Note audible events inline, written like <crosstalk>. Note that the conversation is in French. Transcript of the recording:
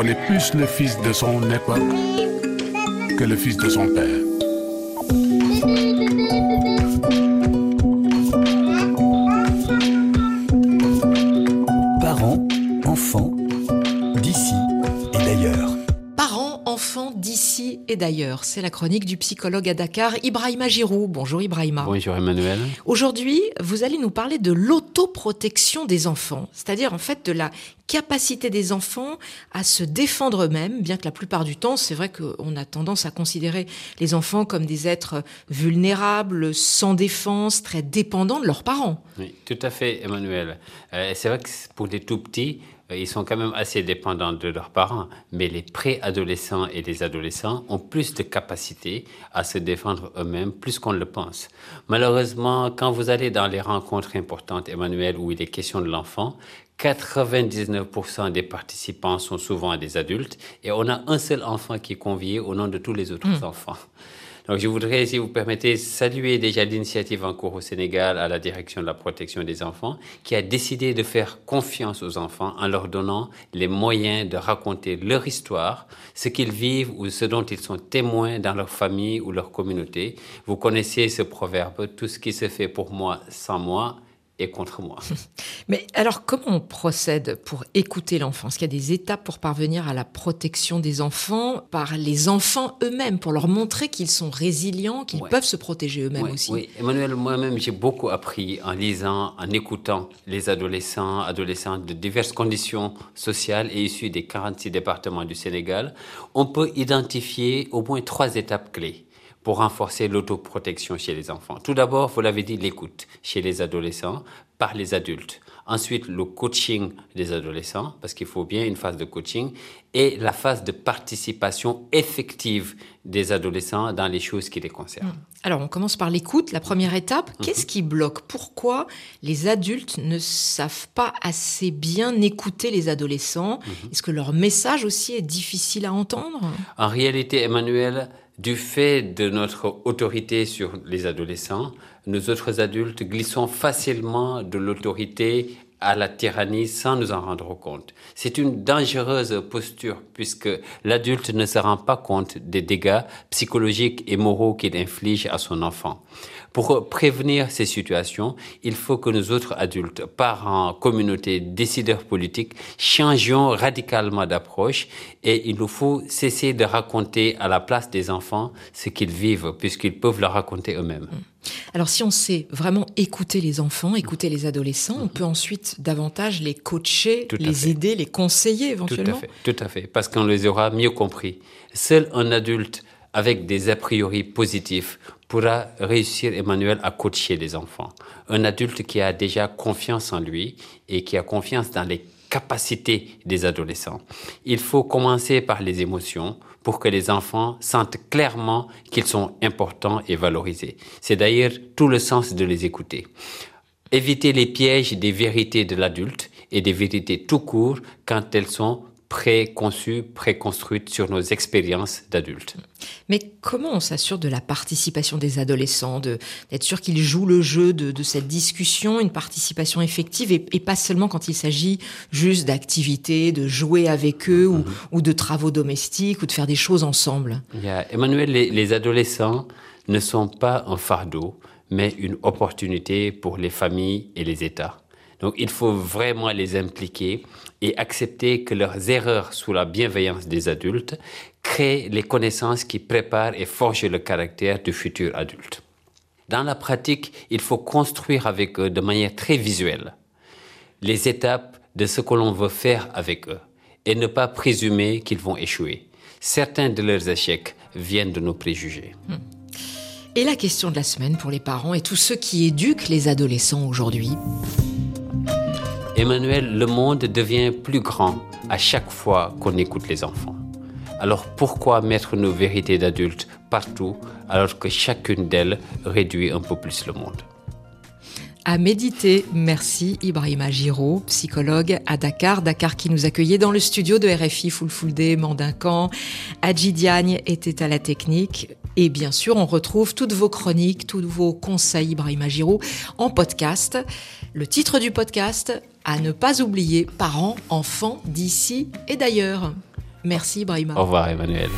on est plus le fils de son époque que le fils de son père. D'ici et d'ailleurs. C'est la chronique du psychologue à Dakar, Ibrahima Giroud. Bonjour Ibrahima. Bonjour Emmanuel. Aujourd'hui, vous allez nous parler de l'autoprotection des enfants, c'est-à-dire en fait de la capacité des enfants à se défendre eux-mêmes, bien que la plupart du temps, c'est vrai qu'on a tendance à considérer les enfants comme des êtres vulnérables, sans défense, très dépendants de leurs parents. Oui, tout à fait Emmanuel. Euh, c'est vrai que pour les tout petits, ils sont quand même assez dépendants de leurs parents, mais les préadolescents et les adolescents ont plus de capacité à se défendre eux-mêmes, plus qu'on le pense. Malheureusement, quand vous allez dans les rencontres importantes, Emmanuel, où il est question de l'enfant, 99% des participants sont souvent des adultes et on a un seul enfant qui est convié au nom de tous les autres Hmm. enfants. Donc, je voudrais, si vous permettez, saluer déjà l'initiative en cours au Sénégal à la direction de la protection des enfants, qui a décidé de faire confiance aux enfants en leur donnant les moyens de raconter leur histoire, ce qu'ils vivent ou ce dont ils sont témoins dans leur famille ou leur communauté. Vous connaissez ce proverbe, tout ce qui se fait pour moi sans moi est contre moi. <laughs> Mais alors, comment on procède pour écouter l'enfant? Est-ce qu'il y a des étapes pour parvenir à la protection des enfants par les enfants eux-mêmes, pour leur montrer qu'ils sont résilients, qu'ils Ouais. peuvent se protéger eux-mêmes aussi? oui. Emmanuel, moi-même, j'ai beaucoup appris en lisant, en écoutant les adolescents, adolescentes de diverses conditions sociales et issus des 46 départements du Sénégal. On peut identifier au moins trois étapes clés pour renforcer l'autoprotection chez les enfants. Tout d'abord, vous l'avez dit, l'écoute chez les adolescents par les adultes. Ensuite, le coaching des adolescents, parce qu'il faut bien une phase de coaching, et la phase de participation effective des adolescents dans les choses qui les concernent. Alors, on commence par l'écoute, la première étape. Mhm. Qu'est-ce qui bloque? Pourquoi les adultes ne savent pas assez bien écouter les adolescents? Mhm. Est-ce que leur message aussi est difficile à entendre? En réalité, Emmanuel, du fait de notre autorité sur les adolescents, nous autres adultes glissons facilement de l'autorité à la tyrannie sans nous en rendre compte. C'est une dangereuse posture puisque l'adulte ne se rend pas compte des dégâts psychologiques et moraux qu'il inflige à son enfant. Pour prévenir ces situations, il faut que nous autres adultes, parents, communautés, décideurs politiques, changions radicalement d'approche et il nous faut cesser de raconter à la place des enfants ce qu'ils vivent puisqu'ils peuvent le raconter eux-mêmes. Alors, si on sait vraiment écouter les enfants, écouter les adolescents, on peut ensuite davantage les coacher, Tout les fait. aider, les conseiller Tout à éventuellement. fait, tout à fait, parce qu'on les aura mieux compris. Seul un adulte avec des a priori positifs pourra réussir, Emmanuel, à coacher les enfants. Un adulte qui a déjà confiance en lui et qui a confiance dans les capacités des adolescents. Il faut commencer par les émotions pour que les enfants sentent clairement qu'ils sont importants et valorisés. C'est d'ailleurs tout le sens de les écouter. Éviter les pièges des vérités de l'adulte et des vérités tout court quand elles sont préconçues, préconstruites sur nos expériences d'adultes. Mais comment on s'assure de la participation des adolescents, de- d'être sûr qu'ils jouent le jeu de, de cette discussion, une participation effective, et, et pas seulement quand il s'agit juste d'activités, de jouer avec eux, ou, ou de travaux domestiques, ou de faire des choses ensemble? Emmanuel, les, les adolescents ne sont pas un fardeau, mais une opportunité pour les familles et les États. Donc il faut vraiment les impliquer et accepter que leurs erreurs sous la bienveillance des adultes créent les connaissances qui préparent et forgent le caractère du futur adulte. Dans la pratique, il faut construire avec eux de manière très visuelle les étapes de ce que l'on veut faire avec eux et ne pas présumer qu'ils vont échouer. Certains de leurs échecs viennent de nos préjugés. Et la question de la semaine pour les parents et tous ceux qui éduquent les adolescents aujourd'hui? Emmanuel, le monde devient plus grand à chaque fois qu'on écoute les enfants. Alors pourquoi mettre nos vérités d'adultes partout alors que chacune d'elles réduit un peu plus le monde? À méditer. Merci Ibrahima Giraud, psychologue à Dakar. Dakar qui nous accueillait dans le studio de RFI Day, Mandincan. Adji Diagne était à la technique. Et bien sûr, on retrouve toutes vos chroniques, tous vos conseils, Ibrahima Giraud, en podcast. Le titre du podcast, à ne pas oublier, parents, enfants d'ici et d'ailleurs. Merci Ibrahima. Au revoir Emmanuel.